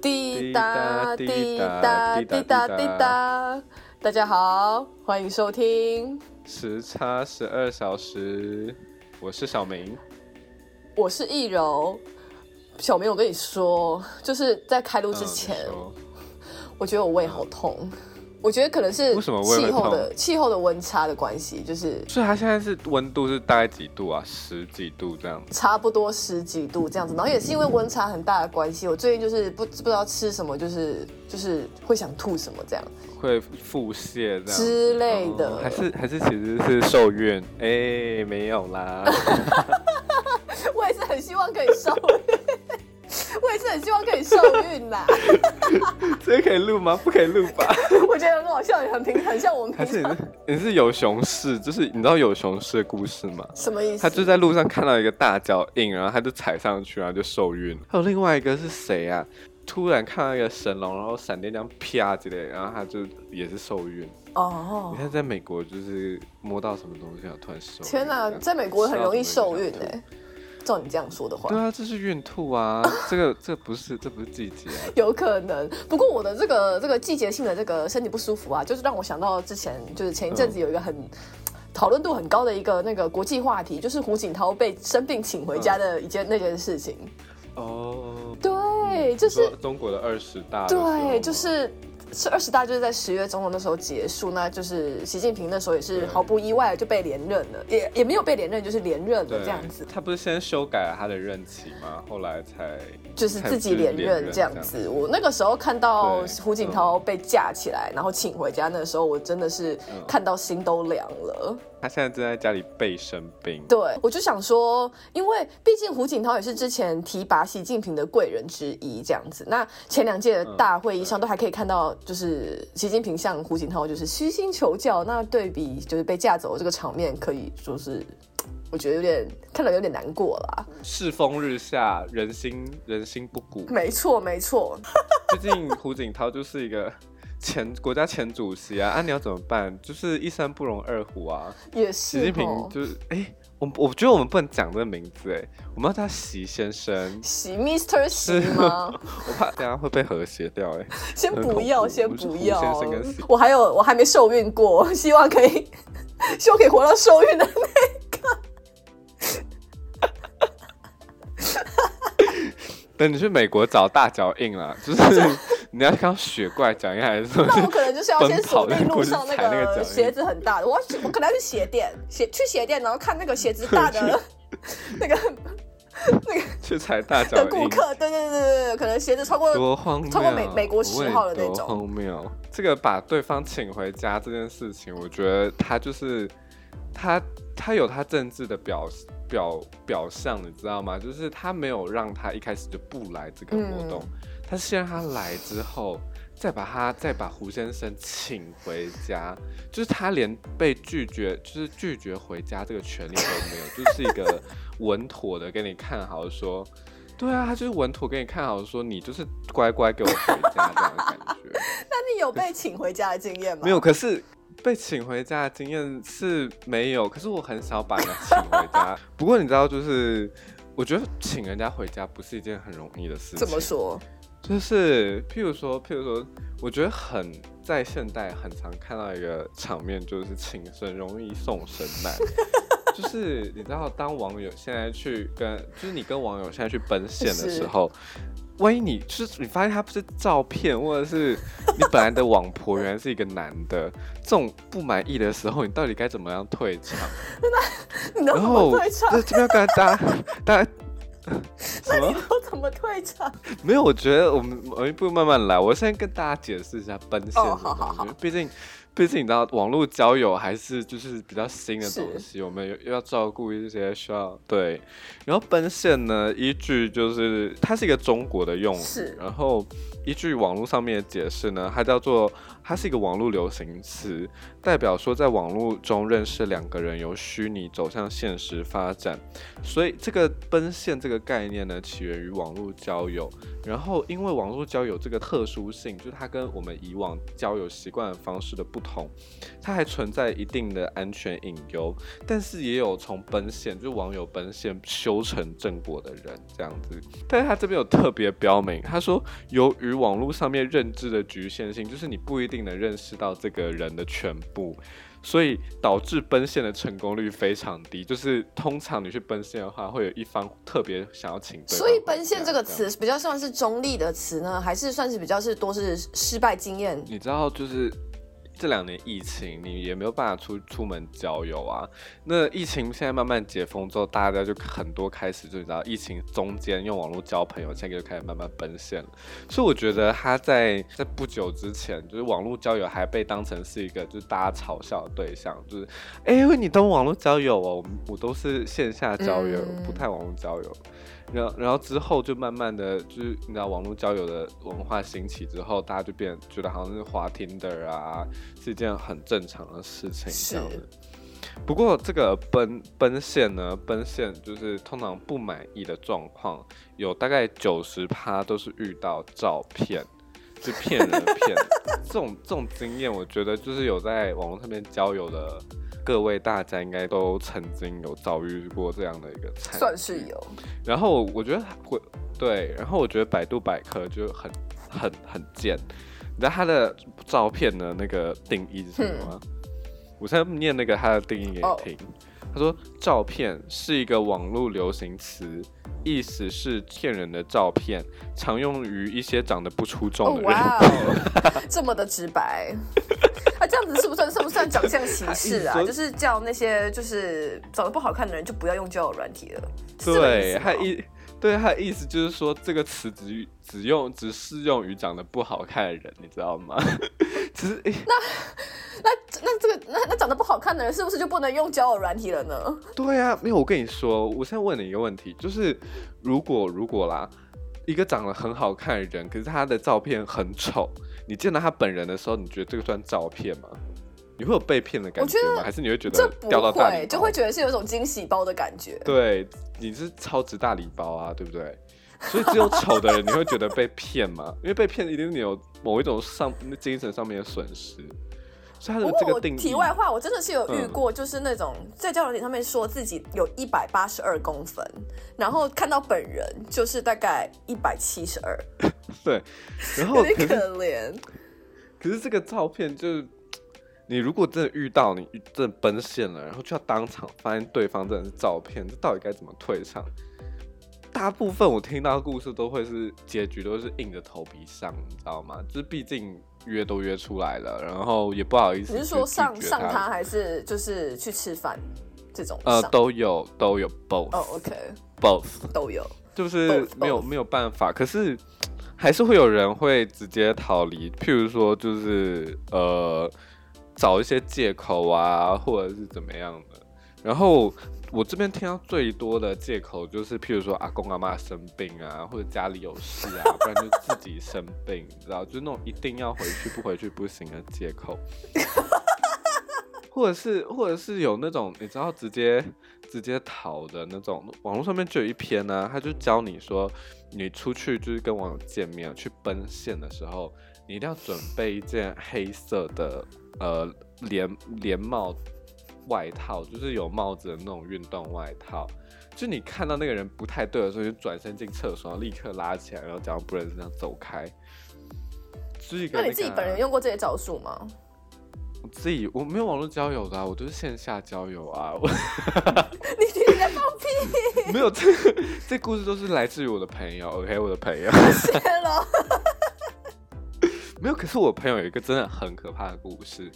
滴答滴答滴答滴答，大家好，欢迎收听，时差十二小时，我是小明，我是易柔。小明，我跟你说，就是在开录之前，我觉得我胃好痛。我觉得可能是为什么气候的气候的温差的关系，就是所以它现在是温度是大概几度啊？十几度这样？差不多十几度这样子，然后也是因为温差很大的关系，我最近就是不不知道吃什么，就是就是会想吐什么这样，会腹泻这样之类的，还是还是其实是受孕？哎，没有啦，我也是很希望可以受孕。很希望可以受孕呐，这可以录吗？不可以录吧？我觉得很好笑，很平，很像我们。还是你是有熊市？就是你知道有熊市的故事吗？什么意思？他就在路上看到一个大脚印，然后他就踩上去，然后就受孕。还有另外一个是谁啊？突然看到一个神龙，然后闪电这样啪之类，然后他就也是受孕。哦，你看在美国就是摸到什么东西啊，突然受。天哪，在美国很容易受孕哎。照你这样说的话，对啊，这是孕吐啊，这个这不是这不是季节，有可能。不过我的这个这个季节性的这个身体不舒服啊，就是让我想到之前就是前一阵子有一个很讨论度很高的一个那个国际话题，就是胡锦涛被生病请回家的一件那件事情。哦，对，就是中国的二十大，对，就是。是二十大就是在十月中的那时候结束，那就是习近平那时候也是毫不意外就被连任了，也也没有被连任，就是连任了这样子。他不是先修改了他的任期吗？后来才就是自己连任这样子。我那个时候看到胡锦涛被架起来，然后请回家，那时候我真的是看到心都凉了。他现在正在家里备生病。对，我就想说，因为毕竟胡锦涛也是之前提拔习近平的贵人之一，这样子。那前两届的大会议上都还可以看到。就是习近平向胡锦涛就是虚心求教，那对比就是被架走这个场面，可以说是我觉得有点看了有点难过啦。世风日下，人心人心不古。没错没错，毕竟胡锦涛就是一个前国家前主席啊，啊你要怎么办？就是一山不容二虎啊。也是。习近平就是哎。我我觉得我们不能讲这个名字哎，我们要叫席先生。席 Mr. 席吗？我怕等下会被和谐掉 哎。先不要，先不要。我还有，我还没受孕过，希望可以，希望可以活到受孕的那个。等你去美国找大脚印了，就是。你要看雪怪讲一下还是什么？那我可能就是要先锁定路上那个鞋子很大的，我我可能要去鞋店，鞋去鞋店，然后看那个鞋子大的 那个那个 去踩大脚的顾客，对对对对对，可能鞋子超过多荒谬，超过美美国十号的那种荒谬。这个把对方请回家这件事情，我觉得他就是他他有他政治的表表表象，你知道吗？就是他没有让他一开始就不来这个活动。他先让他来之后，再把他再把胡先生请回家，就是他连被拒绝，就是拒绝回家这个权利都没有，就是一个稳妥的给你看好说，对啊，他就是稳妥给你看好说，你就是乖乖给我回家这样的感觉。那你有被请回家的经验吗？没有，可是被请回家的经验是没有，可是我很少把人请回家。不过你知道，就是我觉得请人家回家不是一件很容易的事情。怎么说？就是，譬如说，譬如说，我觉得很在现代很常看到一个场面，就是请神容易送神难。就是你知道，当网友现在去跟，就是你跟网友现在去奔现的时候，万一你就是你发现他不是照片，或者是你本来的网婆原来是一个男的，这种不满意的时候，你到底该怎么样退场？然后这这边跟大家大家。那你都怎么退场？没有，我觉得我们我们一步慢慢来。我先跟大家解释一下奔现的东西，毕竟。毕竟你知道，网络交友还是就是比较新的东西，我们又要照顾一些需要对。然后奔现呢，依据就是它是一个中国的用语，然后依据网络上面的解释呢，它叫做它是一个网络流行词，代表说在网络中认识两个人由虚拟走向现实发展。所以这个奔现这个概念呢，起源于网络交友。然后因为网络交友这个特殊性，就是它跟我们以往交友习惯方式的不。同，它还存在一定的安全隐忧，但是也有从奔现，就是网友奔现修成正果的人这样子。但是他这边有特别标明，他说由于网络上面认知的局限性，就是你不一定能认识到这个人的全部。所以导致奔现的成功率非常低，就是通常你去奔现的话，会有一方特别想要请。所以奔现这个词比较算是中立的词呢，还是算是比较是多是失败经验？你知道就是。这两年疫情，你也没有办法出出门郊游啊。那疫情现在慢慢解封之后，大家就很多开始就你知道，疫情中间用网络交朋友，现在就开始慢慢奔现了。所以我觉得他在在不久之前，就是网络交友还被当成是一个就是大家嘲笑的对象，就是哎，你都网络交友哦，我都是线下交友，不太网络交友。然后，然后之后就慢慢的，就是你知道网络交友的文化兴起之后，大家就变觉得好像是滑 Tinder 啊，是一件很正常的事情这样子。不过这个奔奔现呢，奔现就是通常不满意的状况，有大概九十趴都是遇到照片，就骗人的骗。这种这种经验，我觉得就是有在网络上面交友的。各位大家应该都曾经有遭遇过这样的一个惨，算是有。然后我觉得会对，然后我觉得百度百科就很很很贱。你知道它的照片的那个定义是什么吗？我现在念那个它的定义给你听。他说，照片是一个网络流行词，意思是骗人的照片，常用于一些长得不出众的人。哇，这么的直白。啊，这样子是不算算不算长相歧视啊？就是叫那些就是长得不好看的人就不要用交友软体了。对，他意对他的意思就是说这个词只只用只适用于长得不好看的人，你知道吗？其实那那那这个那那长得不好看的人是不是就不能用交友软体了呢？对啊，没有。我跟你说，我现在问你一个问题，就是如果如果啦，一个长得很好看的人，可是他的照片很丑。你见到他本人的时候，你觉得这个算照片吗？你会有被骗的感觉吗？还是你会觉得掉到大礼就会觉得是有一种惊喜包的感觉？对，你是超值大礼包啊，对不对？所以只有丑的人你会觉得被骗吗？因为被骗一定是你有某一种上精神上面的损失。不过我题外话，我真的是有遇过，就是那种在交友点上面说自己有一百八十二公分，然后看到本人就是大概一百七十二。对，然后可怜。可是这个照片就是，你如果真的遇到你真的奔现了，然后就要当场发现对方真的是照片，这到底该怎么退场？大部分我听到的故事都会是结局都是硬着头皮上，你知道吗？就是毕竟。约都约出来了，然后也不好意思。你是说上上他，还是就是去吃饭这种？呃，都有都有 both。哦，OK，both 都有，就是没有没有办法。可是还是会有人会直接逃离，譬如说就是呃找一些借口啊，或者是怎么样的，然后。我这边听到最多的借口就是，譬如说阿公阿妈生病啊，或者家里有事啊，不然就自己生病，你知道，就那种一定要回去不回去不行的借口。或者是，或者是有那种你知道直接直接逃的那种，网络上面就有一篇呢，他就教你说，你出去就是跟网友见面去奔现的时候，你一定要准备一件黑色的呃连连帽。外套就是有帽子的那种运动外套，就你看到那个人不太对的时候，就转身进厕所，立刻拉起来，然后假装不认识，这样走开。那你自己本人用过这些招数吗？我自己我没有网络交友的，我都是线下交友啊。你你在放屁？没有，这这故事都是来自于我的朋友。OK，我的朋友。谢了。没有，可是我朋友有一个真的很可怕的故事。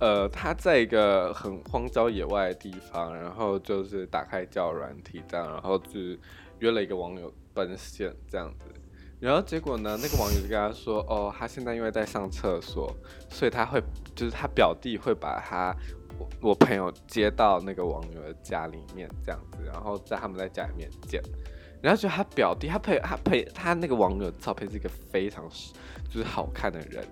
呃，他在一个很荒郊野外的地方，然后就是打开叫软体这样，然后就约了一个网友奔现这样子，然后结果呢，那个网友就跟他说，哦，他现在因为在上厕所，所以他会就是他表弟会把他我朋友接到那个网友的家里面这样子，然后在他们在家里面见，然后就他表弟他配他配他那个网友照片是一个非常就是好看的人。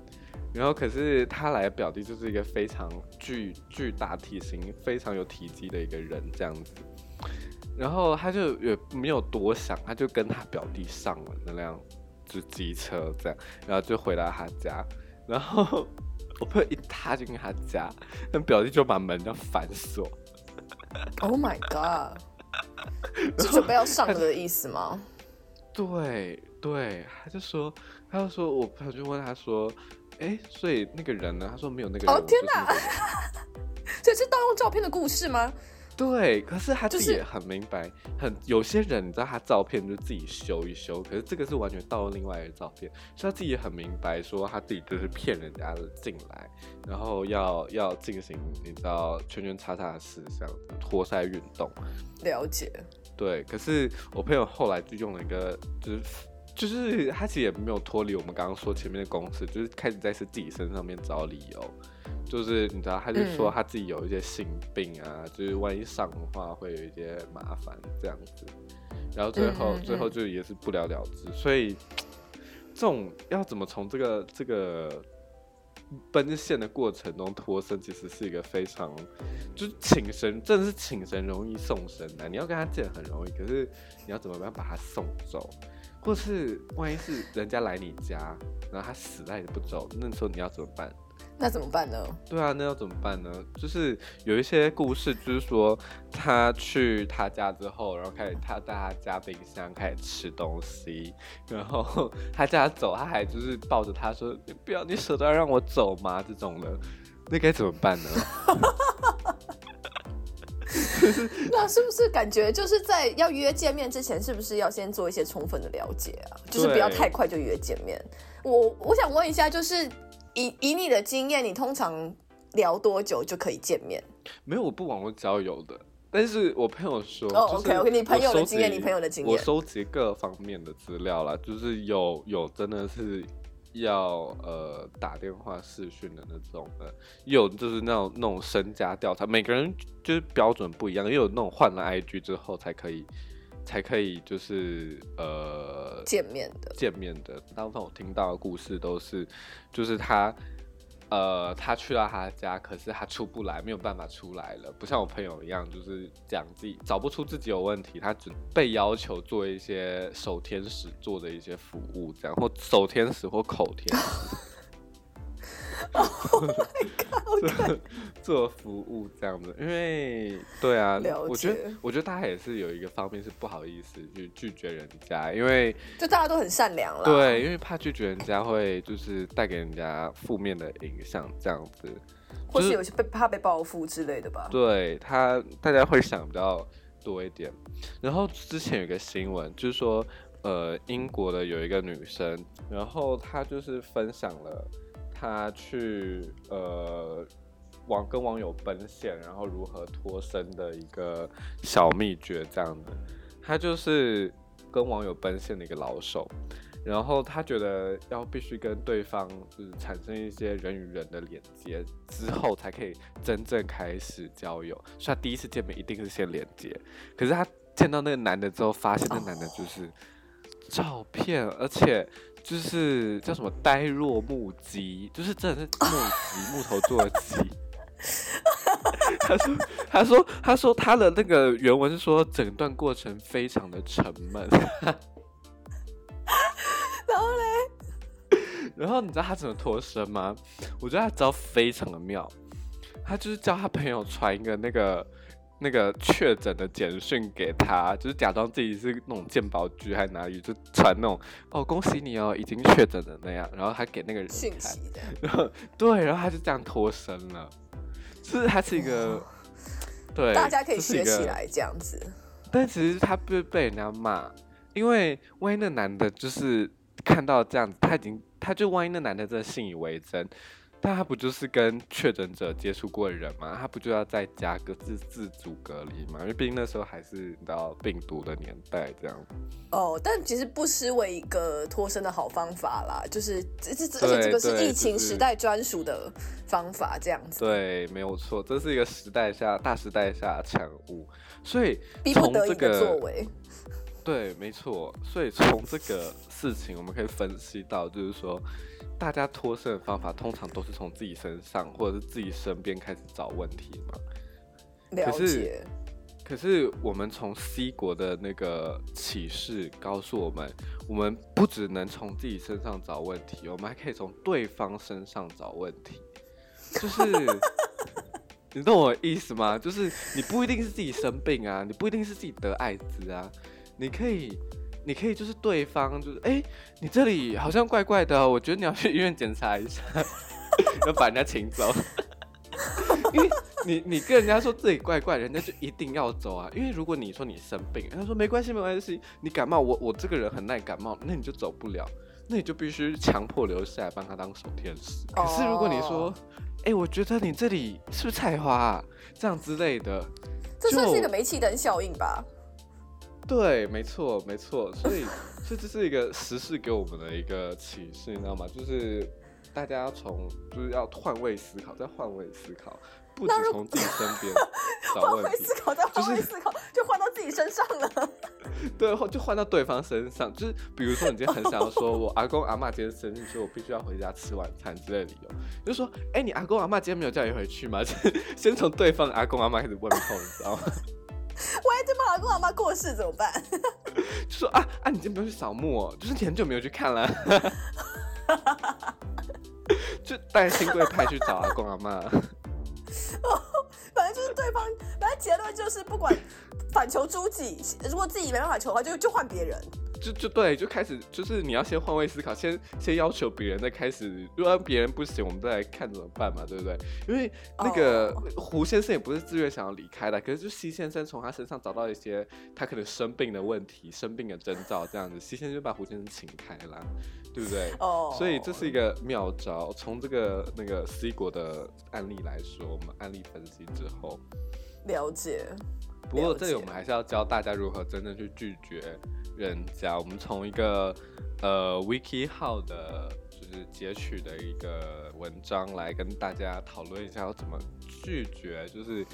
然后，可是他来表弟就是一个非常巨巨大体型、非常有体积的一个人，这样子。然后他就也没有多想，他就跟他表弟上了那辆就机车，这样，然后就回到他家。然后我朋友一踏进他家，那表弟就把门要反锁。Oh my god！是准备要上的意思吗？对对，他就说，他就说我朋友就问他说，哎，所以那个人呢？他说没有那个人。哦天哪！这 是盗用照片的故事吗？对，可是他自己也很明白，很有些人你知道他照片就自己修一修，可是这个是完全盗用另外一个照片，所以他自己也很明白，说他自己就是骗人家的进来，然后要要进行你知道圈圈叉叉的事项，脱腮运动。了解。对，可是我朋友后来就用了一个，就是就是他其实也没有脱离我们刚刚说前面的公式，就是开始在是自己身上面找理由。就是你知道，他就说他自己有一些性病啊，就是万一上的话会有一些麻烦这样子，然后最后最后就也是不了了之。所以这种要怎么从这个这个奔现的过程中脱身，其实是一个非常就是请神，真的是请神容易送神难。你要跟他见很容易，可是你要怎么样把他送走，或是万一是人家来你家，然后他死赖着不走，那时候你要怎么办？那怎么办呢？对啊，那要怎么办呢？就是有一些故事，就是说他去他家之后，然后开始他在他家冰箱开始吃东西，然后他叫他走，他还就是抱着他说：“你不要，你舍得让我走吗？”这种的，那该怎么办呢？那是不是感觉就是在要约见面之前，是不是要先做一些充分的了解啊？就是不要太快就约见面。我我想问一下，就是。以以你的经验，你通常聊多久就可以见面？没有，我不网络交友的。但是我朋友说，哦，OK，我跟你朋友的经验，你朋友的经验，我收集各方面的资料啦，就是有有真的是要呃打电话视讯的那种的，有就是那种那种身家调查，每个人就是标准不一样，也有那种换了 IG 之后才可以才可以就是呃见面的见面的。大部分我听到的故事都是，就是他呃他去到他家，可是他出不来，没有办法出来了。不像我朋友一样，就是讲自己找不出自己有问题，他只被要求做一些守天使做的一些服务，这样或守天使或口天使。做 做服务这样子，因为对啊，我觉得我觉得他也是有一个方面是不好意思去拒绝人家，因为就大家都很善良了，对，因为怕拒绝人家会就是带给人家负面的影响这样子，或是有些被怕被报复之类的吧。对他，大家会想比较多一点。然后之前有个新闻，就是说呃，英国的有一个女生，然后她就是分享了。他去呃网跟网友奔现，然后如何脱身的一个小秘诀，这样的。他就是跟网友奔现的一个老手，然后他觉得要必须跟对方就是产生一些人与人的连接之后，才可以真正开始交友。所以他第一次见面一定是先连接，可是他见到那个男的之后，发现那男的就是照片，而且。就是叫什么呆若木鸡，就是真的是木鸡木头做的鸡。他说，他说，他说他的那个原文是说整段过程非常的沉闷。然后嘞，然后你知道他怎么脱身吗？我觉得他招非常的妙，他就是叫他朋友传一个那个。那个确诊的简讯给他，就是假装自己是那种鉴宝局还是哪里，就传那种哦恭喜你哦已经确诊了那样，然后还给那个人信息的，然后对，然后他就这样脱身了，就是他是一个 对，大家可以学起来这样子，但其实他被被人家骂，因为万一那男的就是看到这样子，他已经他就万一那男的真的信以为真。但他不就是跟确诊者接触过的人吗？他不就要在家各自自主隔离吗？因为毕竟那时候还是到病毒的年代，这样。哦，但其实不失为一个脱身的好方法啦。就是这这，而且这个是疫情时代专属的方法，这样子。对，没有错，这是一个时代下大时代下产物，所以逼不得已的作为。对，没错。所以从这个事情，我们可以分析到，就是说。大家脱身的方法通常都是从自己身上或者是自己身边开始找问题嘛。了解。可是我们从 C 国的那个启示告诉我们，我们不只能从自己身上找问题，我们还可以从对方身上找问题。就是 你懂我意思吗？就是你不一定是自己生病啊，你不一定是自己得艾滋啊，你可以，你可以就是对方就是哎，你这里好像怪怪的，我觉得你要去医院检查一下，要把人家请走。因为你你跟人家说自己怪怪，人家就一定要走啊。因为如果你说你生病，他说没关系没关系，你感冒我我这个人很耐感冒，那你就走不了，那你就必须强迫留下来帮他当守天使。可是如果你说，哎，我觉得你这里是不是菜花啊？这样之类的，这算是一个煤气灯效应吧？对，没错没错。所以所以这是一个时事给我们的一个启示，你知道吗？就是。大家要从就是要换位思考，再换位思考，不止从自己身边 换位思考，再换位思考，就换到自己身上了。对，就换到对方身上。就是比如说，你今天很想要说，我阿公阿妈今天生日，所以我必须要回家吃晚餐之类的理由，就说，哎，你阿公阿妈今天没有叫你回去吗？先从对方阿公阿妈开始问候，你知道吗？万一对方阿公老妈过世怎么办？就说啊啊，你今天不用去扫墓，哦，就是你很久没有去看了。就带新贵派去找阿公阿妈，哦 反正就是对方，反正结论就是不管反求诸己，如果自己没办法求的话，就就换别人。就就对，就开始就是你要先换位思考，先先要求别人，再开始。如果别人不行，我们再来看怎么办嘛，对不对？因为那个胡先生也不是自愿想要离开的，可是就西先生从他身上找到一些他可能生病的问题、生病的征兆，这样子，西先生就把胡先生请开了，对不对？哦。所以这是一个妙招。从这个那个 C 国的案例来说，我们案例分析之后，了解。不过这里我们还是要教大家如何真正去拒绝人家。我们从一个呃 Wiki 号的，就是截取的一个文章来跟大家讨论一下要怎么拒绝。就是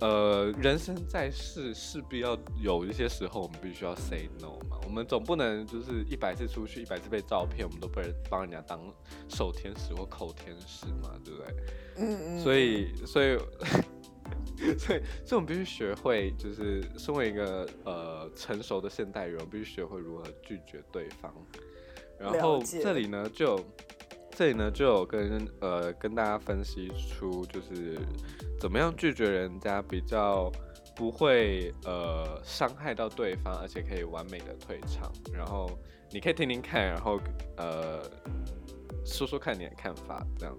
呃，人生在世势必要有一些时候我们必须要 say no 嘛。我们总不能就是一百次出去，一百次被照片，我们都被人帮人家当守天使或口天使嘛，对不对？嗯嗯。所以，所以。所以，所以我们必须学会，就是身为一个呃成熟的现代人，必须学会如何拒绝对方。然后这里呢，就这里呢，就有跟呃跟大家分析出，就是怎么样拒绝人家比较不会呃伤害到对方，而且可以完美的退场。然后你可以听听看，然后呃说说看你的看法，这样。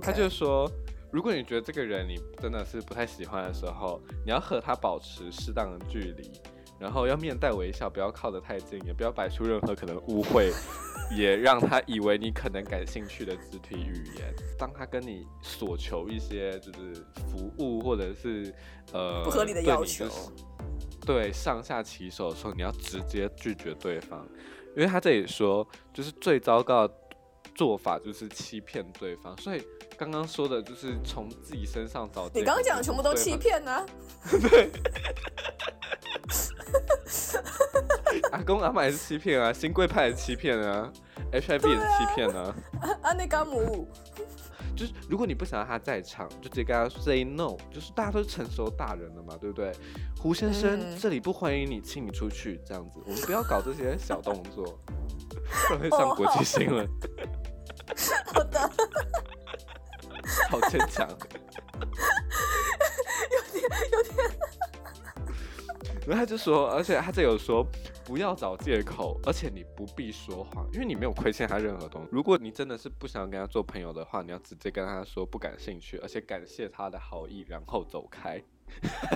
他就说。如果你觉得这个人你真的是不太喜欢的时候，你要和他保持适当的距离，然后要面带微笑，不要靠得太近，也不要摆出任何可能误会，也让他以为你可能感兴趣的肢体语言。当他跟你索求一些就是服务或者是呃不合理的要求，对上下其手的时候，你要直接拒绝对方，因为他这里说就是最糟糕的做法就是欺骗对方，所以。刚刚说的就是从自己身上找。你刚刚讲的全部都欺骗呢？对。阿公阿妈也是欺骗啊，新贵派也是欺骗啊，HIV 也是欺骗啊。阿内甘姆。就是如果你不想让他在场，就直接跟他 say no。就是大家都是成熟大人了嘛，对不对？胡先生，这里不欢迎你，请你出去。这样子，我们不要搞这些小动作，不然会上国际新闻。好的。好牵强，有点有点。然后他就说，而且他这有说，不要找借口，而且你不必说谎，因为你没有亏欠他任何东西。如果你真的是不想跟他做朋友的话，你要直接跟他说不感兴趣，而且感谢他的好意，然后走开。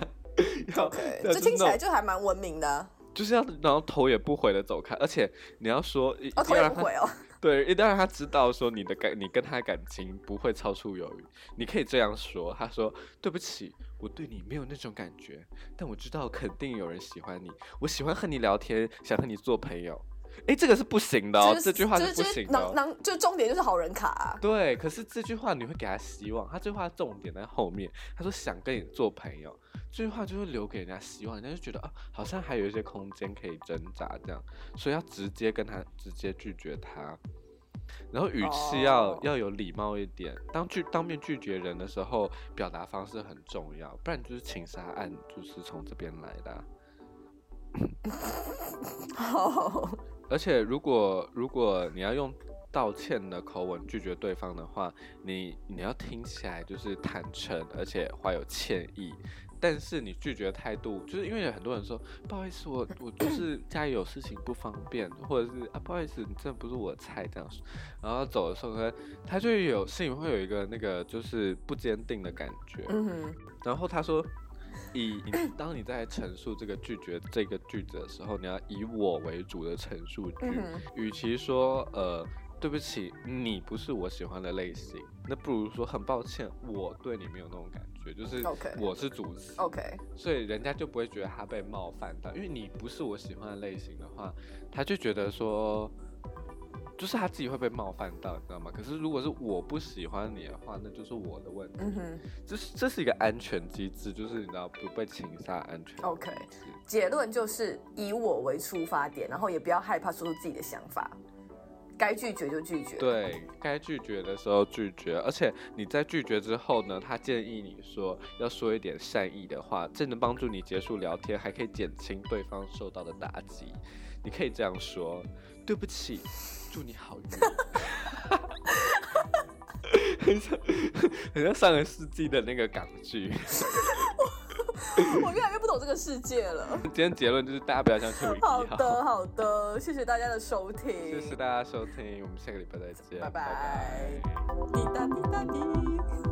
OK，这听起来就还蛮文明的。就是要然后头也不回的走开，而且你要说哦头也不回哦。对，一定要让他知道说你的感，你跟他感情不会超出友谊。你可以这样说：“他说对不起，我对你没有那种感觉，但我知道肯定有人喜欢你。我喜欢和你聊天，想和你做朋友。”哎，这个是不行的哦，这句话是不行的。能就重点就是好人卡。对，可是这句话你会给他希望，他这句话重点在后面。他说想跟你做朋友，这句话就会留给人家希望，人家就觉得啊，好像还有一些空间可以挣扎这样，所以要直接跟他直接拒绝他，然后语气要要有礼貌一点。当拒当面拒绝人的时候，表达方式很重要，不然就是情杀案就是从这边来的。好。而且如果如果你要用道歉的口吻拒绝对方的话，你你要听起来就是坦诚，而且怀有歉意。但是你拒绝态度，就是因为有很多人说不好意思，我我就是家里有事情不方便，或者是啊不好意思，你真的不是我的菜这样，然后走的时候呢，他就有心里会有一个那个就是不坚定的感觉。嗯。然后他说，以 当你在陈述这个拒绝这个句子的时候，你要以我为主的陈述句，与其说呃。对不起，你不是我喜欢的类型，那不如说很抱歉，我对你没有那种感觉，就是我是主词，OK，所以人家就不会觉得他被冒犯到，因为你不是我喜欢的类型的话，他就觉得说，就是他自己会被冒犯到，你知道吗？可是如果是我不喜欢你的话，那就是我的问题，这是这是一个安全机制，就是你知道不被情杀安全，OK，结论就是以我为出发点，然后也不要害怕说出自己的想法。该拒绝就拒绝，对该拒绝的时候拒绝，而且你在拒绝之后呢，他建议你说要说一点善意的话，这能帮助你结束聊天，还可以减轻对方受到的打击。你可以这样说：对不起，祝你好运。很像很像上个世纪的那个港剧。我越来越不懂这个世界了。今天结论就是大家不要相信。好的，好的，谢谢大家的收听。谢谢大家收听，我们下个礼拜再见。拜拜。滴答滴答滴。